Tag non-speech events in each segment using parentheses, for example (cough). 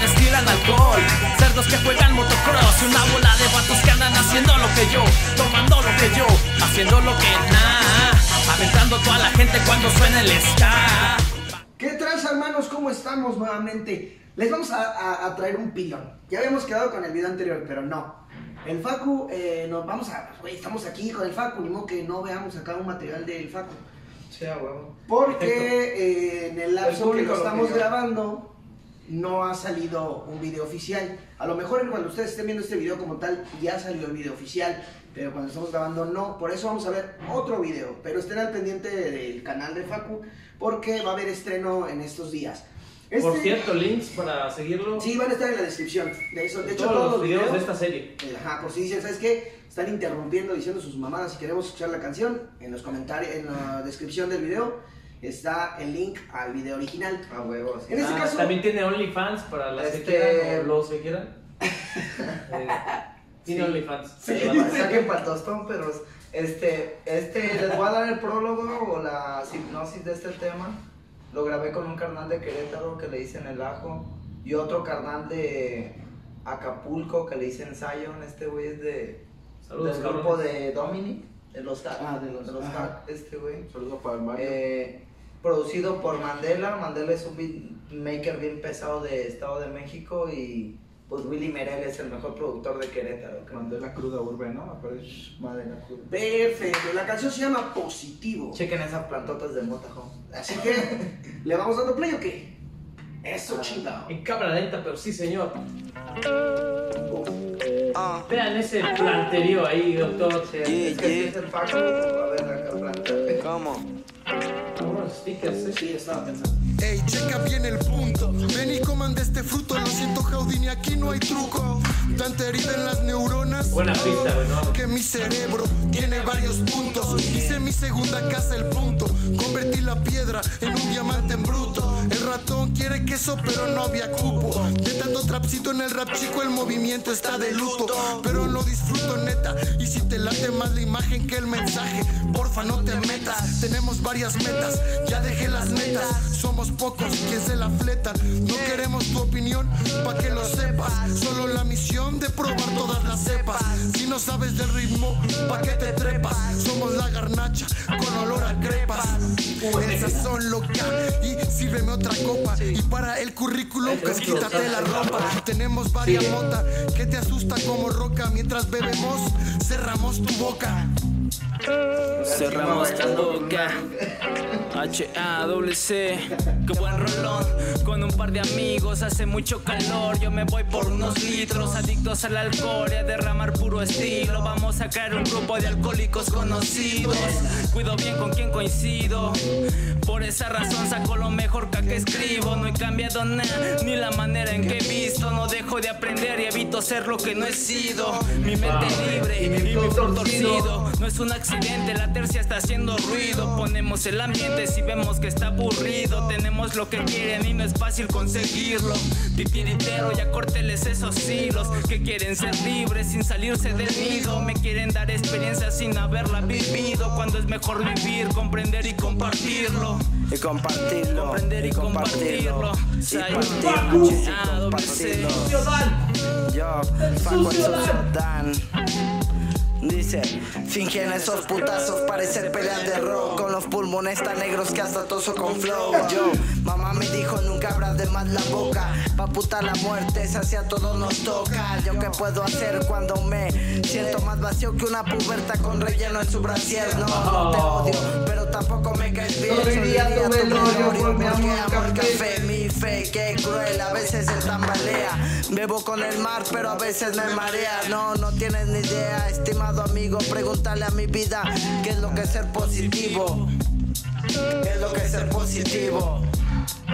destilan alcohol. Cerdos que juegan motocross y una bola de vatos que andan haciendo lo que yo, tomando lo que yo, haciendo lo que nada, aventando toda la gente cuando suena el ska. ¿Qué traes hermanos? ¿Cómo estamos nuevamente? Les vamos a, a- a traer un pilón. Ya habíamos quedado con el video anterior, pero no. El Facu, eh, nos vamos a... Güey, estamos aquí con el Facu, ni modo que no veamos acá un material del Facu. Sí, a huevo. Porque eh, en el lapso que público lo lo estamos pidió. grabando no ha salido un video oficial. A lo mejor cuando ustedes estén viendo este video como tal ya salió el video oficial, pero cuando estamos grabando no. Por eso vamos a ver otro video, pero estén al pendiente del canal de Facu porque va a haber estreno en estos días. Este- Por cierto, links para seguirlo. Sí, van a estar en la descripción. De eso, de hecho, todos, los videos de esta serie. eh, Ajá, por si dicen, ¿sabes qué? Están interrumpiendo, diciendo sus mamadas. Si queremos escuchar la canción, en los comentarios, en la descripción del video, está el link al video original. A huevo. sí. En este Ah, caso- También tiene OnlyFans para las Este- que quieran o los que quieran. (laughs) Eh, tiene Sí. OnlyFans. Sí, saquen para tostón, pero este, este, les voy a dar el prólogo o la hipnosis de este tema. Lo grabé con un carnal de Querétaro que le dicen el ajo y otro carnal de Acapulco que le dicen Zion. Este güey es de, Saludos, del grupo de Dominic, de los Hack. Ah, de los- ajá. Hack, este güey. Saludos para el Mario. Eh, producido por Mandela. Mandela es un beatmaker bien pesado de Estado de México y pues Willy Merel es el mejor productor de Querétaro. creo. Mandé la cruda urbe, ¿no? Mandela cruda. Perfecto. La canción se llama Positivo. Chequen esas plantotas de motajón. Así que, ¿le vamos dando play o qué? Eso, chingado. En cámara lenta, pero sí, señor. Vean ese planterío ahí, doctor. Sí, es que es el Paco, a ver acá planta. Unos stickers, ¿eh? Sí, estaba pensando. Ey, checa bien el punto. Ven y coman de este fruto. Lo siento, Jaudini, aquí no hay truco. Tanta herida en las neuronas. Buena pista, ¿no? Que mi cerebro tiene varios puntos. Hice mi segunda casa el punto. Convertí la piedra en un diamante en bruto. El ratón quiere queso, pero no había cupo. De tanto trapcito en el rap chico, el movimiento está de luto. Pero lo disfruto neta. Y si te late más la imagen que el mensaje, porfa no te metas. Tenemos varias metas, ya dejé las metas. Somos pocos quien se la fletan. No queremos tu opinión, pa' que lo sepas. Solo la misión de probar todas las cepas. Si no sabes del ritmo, pa' que te trepas. Somos la garnacha con olor a crepas. Esas son locas y sírveme otra copa. Y para el currículum, pues quítate la ropa. Tenemos varias motas que te asusta como roca. Mientras bebemos, cerramos tu boca. Cerramos la boca. H-A-W-C. Qué buen rolón. Con un par de amigos hace mucho calor. Yo me voy por unos litros. Adictos al alcohol y a derramar puro estilo. Vamos a crear un grupo de alcohólicos conocidos. Cuido bien con quien coincido. Por esa razón saco lo mejor que acá escribo. No he cambiado nada, ni la manera en que he visto. No dejo de aprender y evito ser lo que no he sido. Mi mente libre y mi flow torcido. No es un accidente, la tercia está haciendo ruido. Ponemos el ambiente si vemos que está aburrido. Tenemos lo que quieren y no es fácil conseguirlo. Titiritero, ya córteles esos hilos. Que quieren ser libres sin salirse del nido. Me quieren dar experiencia sin haberla vivido. Cuando es mejor vivir, comprender y compartirlo. y compartirlo. Comprender y compartirlo. Sí, compartirlo. Yo, Paco Dan. Dice, fingen esos putazos, parecer peleas de rock. Con los pulmones tan negros que hasta toso con flow. Yo, mamá me dijo nunca abras de más la boca. Pa' puta la muerte, esa si a todos nos toca. Yo qué puedo hacer cuando me siento más vacío que una puberta con relleno en su brasier No, no te odio, tampoco me caes bien Solo iría a tu velorio el café. mi fe, qué cruel, a veces se tambalea. Bebo con el mar, pero a veces me marea. No, no tienes ni idea, estimado amigo. Pregúntale a mi vida qué es lo que es ser positivo. ¿Qué es lo que es ser positivo?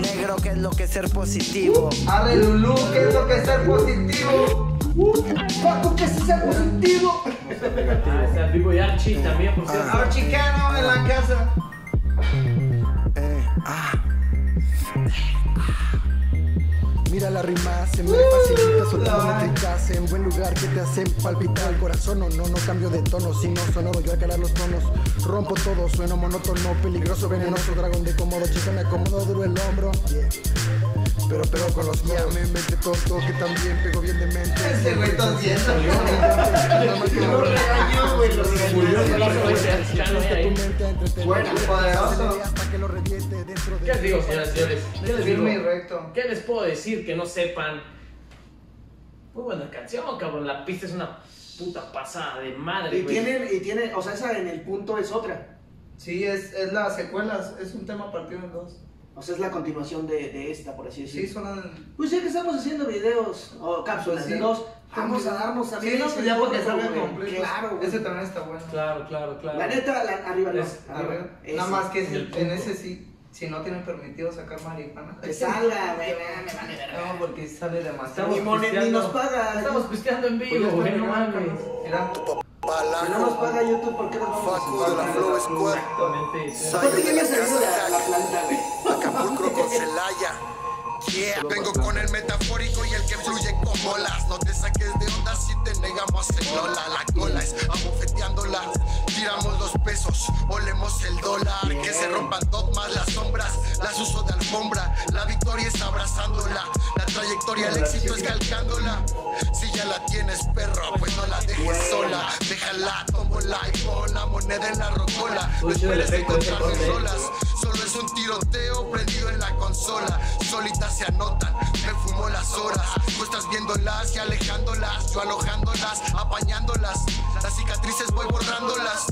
Negro, ¿qué es lo que es ser positivo? Arre Lulú, ¿qué es lo que es ser positivo? Paco, ¿qué es ser positivo? Ah, está el Vivo y Archie también, por cierto. Archicano en la casa. Eh, ah. Mira la rima, se me facilita soltando métricas en buen lugar que te hacen palpitar el corazón. No, no, no cambio de tono, sino sonoro, yo al calar los tonos. Rompo todo, sueno monótono, peligroso, venenoso, dragón de cómodo, chica me acomodo, duro el hombro. Yeah. Pero pego con los Ya me inventé tonto que también pego bien de mente. (laughs) Ese güey tosiendo. Lo regañó, güey, lo regañó. Bueno, poderoso. ¿Qué les digo, señoras y señores? ¿Qué les digo? ¿Qué les puedo decir que no sepan? Muy buena canción, cabrón. La pista es una puta pasada de madre, Y güey. tiene, y tiene, o sea, esa en el punto es otra. Sí, es, es la secuela, es un tema partido en dos. O sea, es la continuación de, de esta, por así Sí, decirlo. suenan. Pues ya que estamos haciendo videos o cápsulas Pues de sí. dos, vamos a darnos Sí, también no, ese pues ya porque tiempo, salga güey. completo. Claro, güey. Ese también está bueno. Claro, claro, claro. La neta, la, arriba no. Es- arriba. Ese. Nada más que en el ese sí, si no tienen permitido sacar marihuana. Que salga, güey, me vale verga. No, porque sale demasiado. Estamos Ni, nos paga. Estamos pisteando en Pues vivo, güey, no mames. Mira, Si no nos paga YouTube, ¿por qué nos vamos a Facu de la Flow Squad. Exactamente. Aparte, ya me salido la, la planta, güey. Acapulco con Celaya. Vengo con el metafórico y el que fluye con bolas. No te saques de onda si te negamos en Lola. La cola es abofeteándola. Tiramos los pesos, olemos el dólar. Que se rompan dogmas, las sombras. Las uso de alfombra. La victoria es abrazándola. La trayectoria, el éxito es calcándola. Si ya la tienes, perro, pues no la dejes sola. Déjala, tómbola y pon la moneda en la rocola. No esperes encontrarme solas. Solo es un tiroteo prendido en la consola. Se anotan, me fumo las horas. Tú estás viéndolas y alejándolas. Yo alojándolas, apañándolas. Las cicatrices voy borrándolas.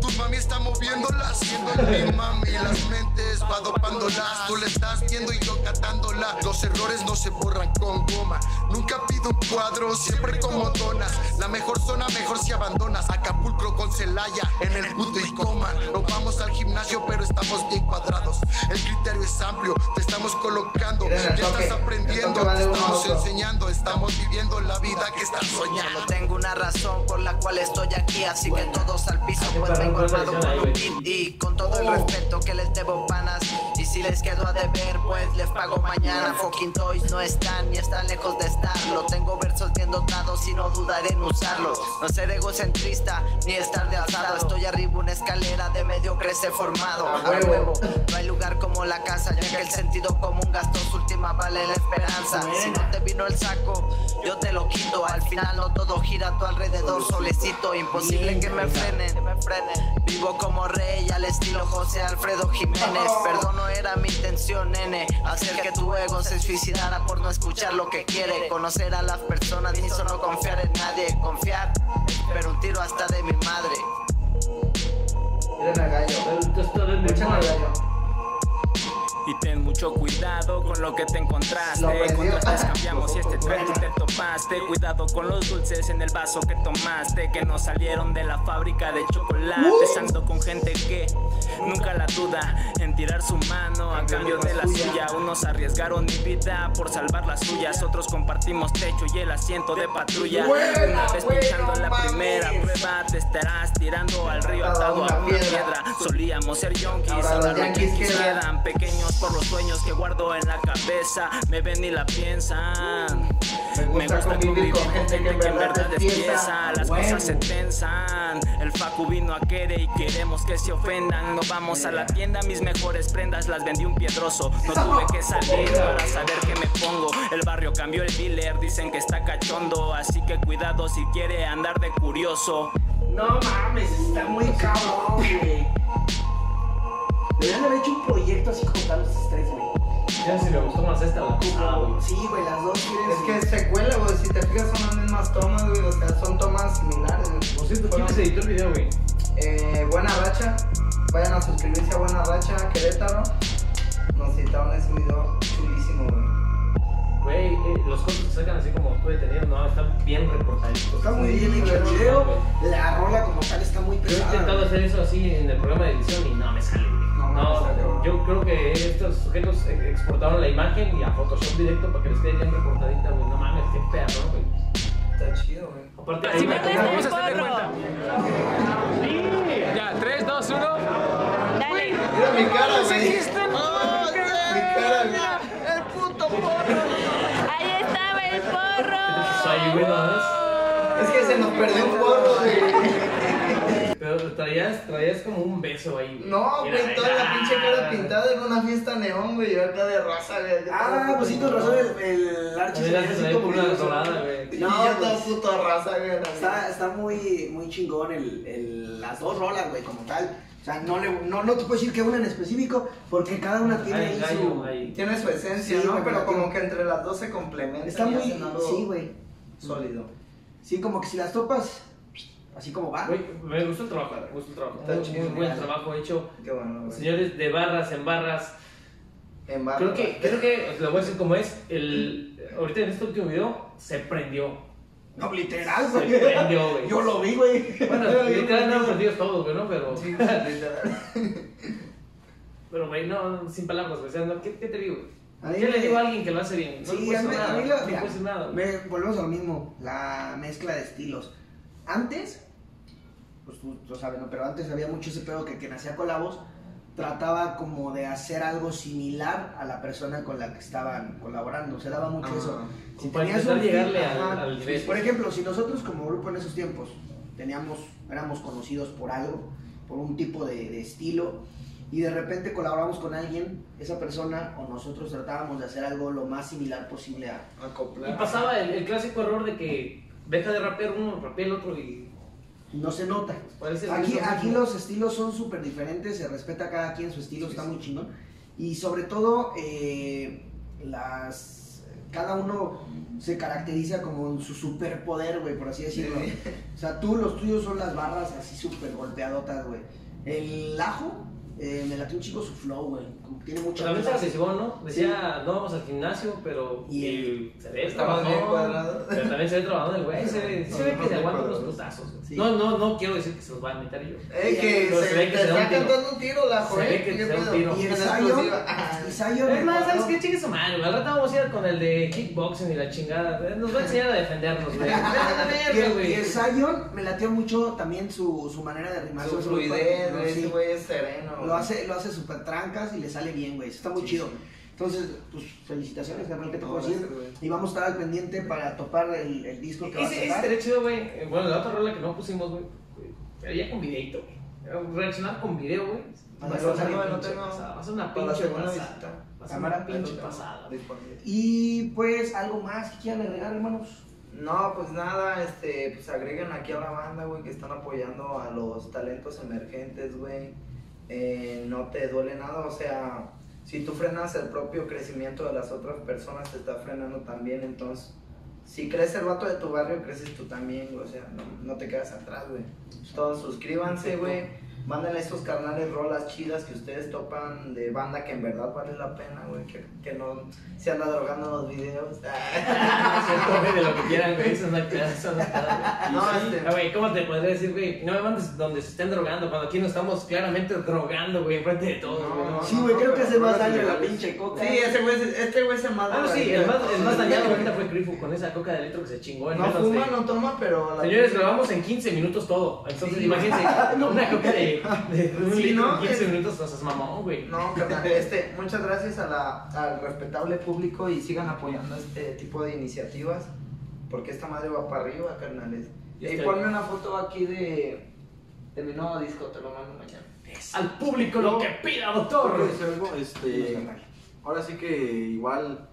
Tu mami está moviéndolas, siendo mi mami. Las mentes va dopándolas. Tú le estás viendo y yo catándola. Los errores no se borran con goma. Nunca pido un cuadro, siempre como donas. La mejor zona, mejor si abandonas. Acapulco con Celaya, en el punto y coma. No vamos al gimnasio, pero estamos bien cuadrados. El criterio es amplio, te estamos colocando. Ya estás aprendiendo, te estamos enseñando. Estamos viviendo la vida que estás soñando. Tengo una razón por la cual estoy aquí, así que todos al piso, pues vengo armado con un y con todo el respeto que les debo panas. Y si les quedo a deber, pues les pago mañana. Fucking toys no están ni están lejos de estarlo. Tengo versos bien dotados y no dudaré en usarlos. No ser egocentrista ni estar de asado. Estoy arriba una escalera de mediocres he formado. A huevo. No hay lugar como la casa, ya que el sentido común gastó su última vale la esperanza. Si no te vino el saco, yo te lo quito. Al final no todo gira a tu alrededor, solecito. Imposible que me frenen, que me frenen. Vivo como rey al estilo José Alfredo Jiménez. Perdón, no era mi intención, nene. Hacer que tu ego se suicidara por no escuchar lo que quiere. Conocer a las personas ni solo confiar en nadie. Confiar, pero un tiro hasta de mi madre. miren al gallo. El tostado de mi Echen al madre. gallo. Y ten mucho cuidado con lo que te encontraste. Lo prendió. Con otras cambiamos y este track Cuidado con los dulces en el vaso que tomaste. Que no salieron de la fábrica de chocolate. Ando con gente que nunca la duda en tirar su mano a cambio de la suya. Unos arriesgaron mi vida por salvar las suyas. Otros compartimos techo y el asiento de patrulla. Una vez la primera prueba, te estarás tirando al río atado a una piedra. Solíamos ser yonkis, Ahora los yankees quedan. quedan pequeños por los sueños que guardo en la cabeza. Me ven y la piensan. Me gusta convivir con gente que en verdad despieza. Las cosas se tensan. El Facu vino a querer y queremos que se ofendan. No vamos a la tienda, mis mejores prendas las vendí un piedroso. No tuve que salir para saber que me pongo. El barrio cambió el dealer, dicen que está cachondo. Así que cuidado si quiere andar de curioso. No mames, está muy cabrón, güey. Deberían haber hecho un proyecto así como tal los güey. Ya si me gustó más esta la pasada, güey. Sí, güey, las dos tienen. Es que es secuela, güey. Si te fijas, son las mismas tomas, güey. O sea, son tomas similares, güey. Por cierto, ¿quién les editó el video, güey? Eh, buena racha. Vayan a suscribirse a Buena Racha Querétaro. Nos citaron ese video. Güey, eh, los cortos que sacan así como tú detenido, no, están bien reportaditos. Está muy bien hecho el video. La rola como tal está muy Yo he pesada. intentado hacer eso así en el programa de edición y no me sale, güey. No, no No, me sale, güey. yo creo que estos sujetos eh, exportaron la imagen y a Photoshop directo para que les quede bien reportadita, güey. No mames, qué perro, güey. Está chido, güey. Aparte, Así ahí me vamos a hacer de porro. cuenta. Sí. Ya, 3, 2, 1. Dale. Mira mi cara, güey. Ves? Es que se nos perdió un porro, güey. Pero traías, traías como un beso ahí. güey. No, Mira, güey, toda la pinche cara pintada en una fiesta neón, güey. Yo acá de raza, güey. Ah, pues sí, con razón el, el A Archie mí se la ve como por una dorada, güey. No, yo todo pues, puto raza, güey. Está, está muy, muy chingón el, el- las dos rolas, güey, como tal. O sea, no, le, no, no te puedo decir que una en específico, porque cada una tiene ahí su... Tiene su esencia, Sí, ¿no? Pero como que entre las dos se complementan. Está muy... Sí, güey. Sólido. Sí, como que si las topas, así como va. Güey, me gustó el trabajo, me gustó el trabajo. Está chido, muy buen trabajo hecho. Qué bueno, güey. Señores, de barras en barras. En barra. Creo que, creo que, os lo voy a decir como es, el, ahorita en este último video se prendió. No, literal, Se güey. prendió, güey. Yo lo vi, güey. Bueno, literal andaban perdidos todos, güey, ¿no? Pero, Sí, (laughs) literal. pero, güey, no, sin palabras, güey. O sea, no, ¿qué, ¿qué te digo? A mí ¿Qué le digo a alguien que lo hace bien? No Sí, a mí, decir a nada. mí lo- no mira, nada. me- volvemos a lo mismo, la mezcla de estilos. Antes, pues tú lo sabes, ¿no? Pero antes había mucho ese pedo que quien hacía colabos trataba como de hacer algo similar a la persona con la que estaban colaborando. Se daba mucho Ah, eso. para intentar feed, llegarle al- ajá. al nivel. Por ejemplo, si nosotros como grupo en esos tiempos teníamos, éramos conocidos por algo, por un tipo de, de estilo, y de repente colaboramos con alguien, esa persona o nosotros tratábamos de hacer algo lo más similar posible a, Acoplar. Y pasaba el, el clásico error de que deja de rapear uno, rapea el otro y no se nota. parece Aquí, aquí los estilos son súper diferentes, se respeta cada quien su estilo, está muy chingón. Y sobre todo, eh, las, cada uno se caracteriza como su superpoder, güey, por así decirlo. O sea, tú, los tuyos son las barras así súper golpeadotas, güey. El ajo, eh, me late un chico su flow, güey. Tiene mucha También se ¿no? Decía, no vamos al gimnasio, pero Y y se ve bien cuadrado. Pero también se ve trabajando el güey, se ve, se ve que se aguanta unos putazos. No, no, no quiero decir que se los va a meter yo. Que Pero se, se ve que se da un está tiro. cantando un tiro la Se ve que ¿qué se da un tiro. Y el. Ah, Es más, ¿sabes qué? Chingue su madre. Al rato vamos a ir con el de kickboxing y la chingada. Nos va a enseñar a defendernos, güey. (laughs) Y el, Zion me lateó mucho también su, su manera de rimar. Su fluidez, lo- güey, sí. ese güey es sereno. Lo hace, lo hace súper trancas y le sale bien, güey. Eso Está muy Sí, chido. sí. Entonces, pues felicitaciones, carnal, ¿qué te No, puedo decir? Y vamos a estar al pendiente para topar el, el disco que va a Ese, ese sacar. estaría chido, güey. Eh, Bueno, la otra rola que no pusimos, güey. Pero ya con videito, güey. Reaccionar con video, güey. Va a ser una pinche pasada. Va a ser una pinche pasada. Cámara, una pinche pasada. Y pues, algo más que quieran agregar, hermanos. No, pues nada, este, pues agreguen aquí a la banda, güey, que están apoyando a los talentos emergentes, güey. Eh, no te duele nada, o sea, si tú frenas el propio crecimiento de las otras personas, te está frenando también, entonces, si crece el vato de tu barrio, creces tú también, güey, o sea, no, no te quedas atrás, güey. Entonces, suscríbanse, güey. Mándenle estos carnales rolas chidas que ustedes topan de banda que en verdad vale la pena, güey, que, que no se anda drogando en los videos. (laughs) Güey, de lo que quieran, güey. Eso (laughs) no eso no güey. No, Sí. este- Ah, güey, ¿cómo te podría decir, güey? No me mandes donde se estén drogando, cuando aquí nos estamos claramente drogando, güey, enfrente de todos, No, güey. no, Sí, güey, creo que hace más no, daño no, la no, pinche coca. Sí, ese güey, es- este güey se más Ah, no, sí, el más, el más dañado (laughs) ahorita fue Grifo con esa coca de litro que se chingó en No fuma, de- no toma, pero... la- Señores, grabamos en 15 minutos todo. Entonces, Sí. imagínense, una coca de, de un Sí, (laughs) litro ¿no? en 15 Es- minutos, o sea, es mamón, güey. No, carnal, (laughs) este, muchas gracias a la, al respetable público y sigan apoyando este tipo de iniciativas porque esta madre va para arriba, carnales. Y Y este- ponme una foto aquí de, de mi nuevo disco, te lo mando mañana. Al público lo que pida, ¿Puedo doctor. Este, ahora sí que igual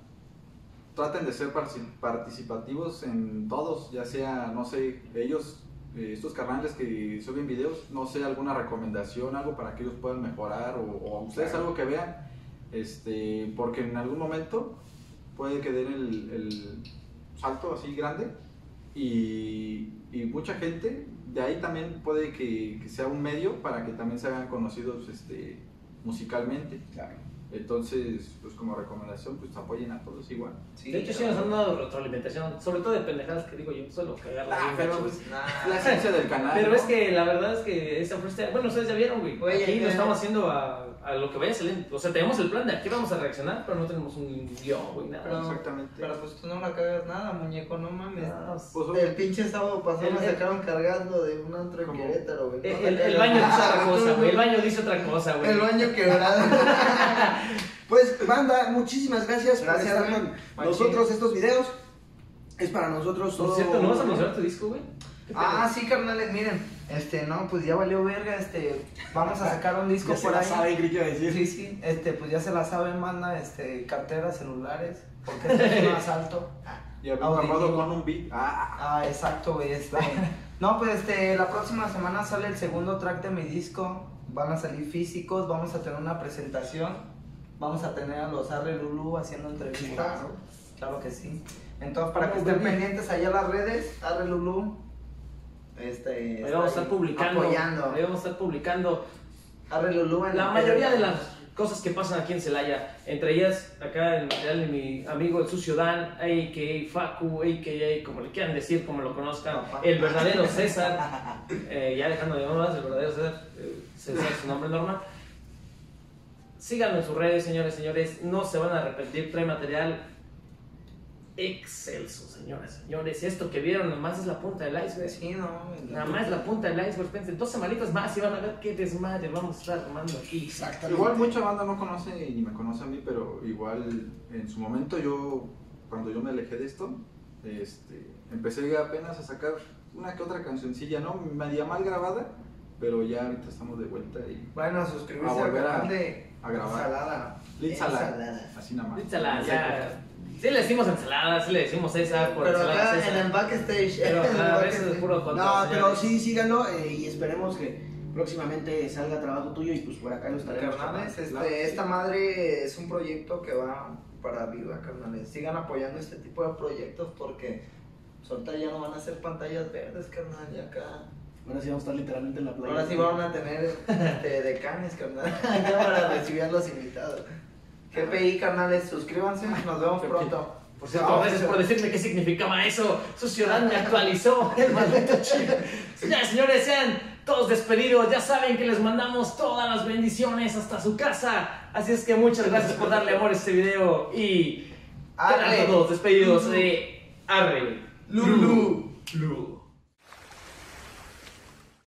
traten de ser participativos en todos, ya sea, no sé, ellos, eh, estos carnales que suben videos, no sé, alguna recomendación, algo para que ellos puedan mejorar o, o ustedes algo que vean, este, porque en algún momento puede que den el, el salto así grande y, y mucha gente, de ahí también puede que, que sea un medio para que también se hagan conocidos este, musicalmente. Claro. Entonces, pues como recomendación, pues apoyen a todos igual. De hecho, sí nos han dado retroalimentación, sobre todo de pendejadas que digo yo, solo cagarla. Ah, pero pues, Nah. la esencia del canal. Pero ¿no? es que la verdad es que esa fuerza, bueno, ustedes ya vieron, güey. Oye, Aquí lo eh. estamos haciendo a, a lo que vaya saliendo. O sea, tenemos el plan de aquí vamos a reaccionar, pero no tenemos un guion, güey, nada. Pero, Exactamente. pero pues tú no la cagas nada, muñeco, no mames. No, Pues, El pinche sábado pasado El- me el- sacaron cargando de un antro en. Querétaro, güey. el, el- baño dice otra cosa, güey. El baño dice otra cosa, güey. El baño quebrado. (laughs) Pues, banda, muchísimas gracias, Gracias, por estar güey. con Machín. nosotros estos videos. Es para nosotros todo. Por cierto, ¿no vas a mostrar tu disco, güey? Ah, sí, carnales, miren. Este, no, pues ya valió verga, este, vamos a sacar un disco Ya se por la ahí. saben, creí que iba a decir. Sí, sí, este, pues ya se la saben, manda, este, carteras, celulares, porque es un asalto. (laughs) Y grabado con un beat. Ah, Ah, exacto, güey, este. (laughs) No, pues este, la próxima semana sale el segundo track de mi disco. Van a salir físicos, vamos a tener una presentación. Vamos a tener a los Arre Lulu haciendo entrevistas. Claro. Claro que sí. Entonces, para que ¿Cómo, estén pendientes allá las redes, Arre Lulu. Este, Ahí vamos a está estar publicando. Apoyando. Ahí vamos a estar publicando Arre Lulu en la mayoría de las cosas que pasan aquí en Celaya. Entre ellas, acá en material de mi amigo el Sucio Dan, a.k.a. Facu, a.k.a. como le quieran decir, como lo conozcan, Papá. el verdadero César. (laughs) eh, ya dejando de llamarlo, el verdadero César. eh, César es su nombre normal. Síganlo en sus redes, señores, señores. No se van a arrepentir. Trae material excelso, señoras, señores. Esto que vieron nomás es la punta del iceberg. Sí, no. Nada más la punta del iceberg. Espérense, dos semanitas más y van a ver qué desmadre vamos a estar armando aquí. Exactamente. Igual mucha banda no conoce ni me conoce a mí, pero igual en su momento yo, cuando yo me alejé de esto, este, empecé apenas a sacar una que otra cancioncilla, ¿no? Media mal grabada, pero ya ahorita estamos de vuelta y Bueno, suscribirse A al canal de a grabar. Ensalada. Ensalada. Ensalada. así nada más. Ensalada, ya. Sí le decimos ensalada, sí le decimos César por Pero ensalada acá César. en el backstage. Pero (laughs) en el es puro control, No, pero sí, síganlo eh, y esperemos que próximamente salga trabajo tuyo y pues por acá lo estaremos. Carnales, este, Claro. esta madre es un proyecto que va para arriba, carnales. Sigan apoyando este tipo de proyectos porque ahorita ya no van a ser pantallas verdes, carnal, y acá. Ahora sí vamos a estar literalmente en la playa. Ahora sí van a tener (laughs) este, decanes, carnal, (laughs) acá para recibir a los invitados. GPI, carnales, suscríbanse, nos vemos pronto. Por cierto, gracias por decirme qué significaba eso. Su ciudad me actualizó. (laughs) El maldito chico. Señores, señores, sean todos despedidos. Ya saben que les mandamos todas las bendiciones hasta su casa. Así es que muchas gracias por darle amor a este video. Y Arre. todos despedidos de Arre. Lulu. Lulu.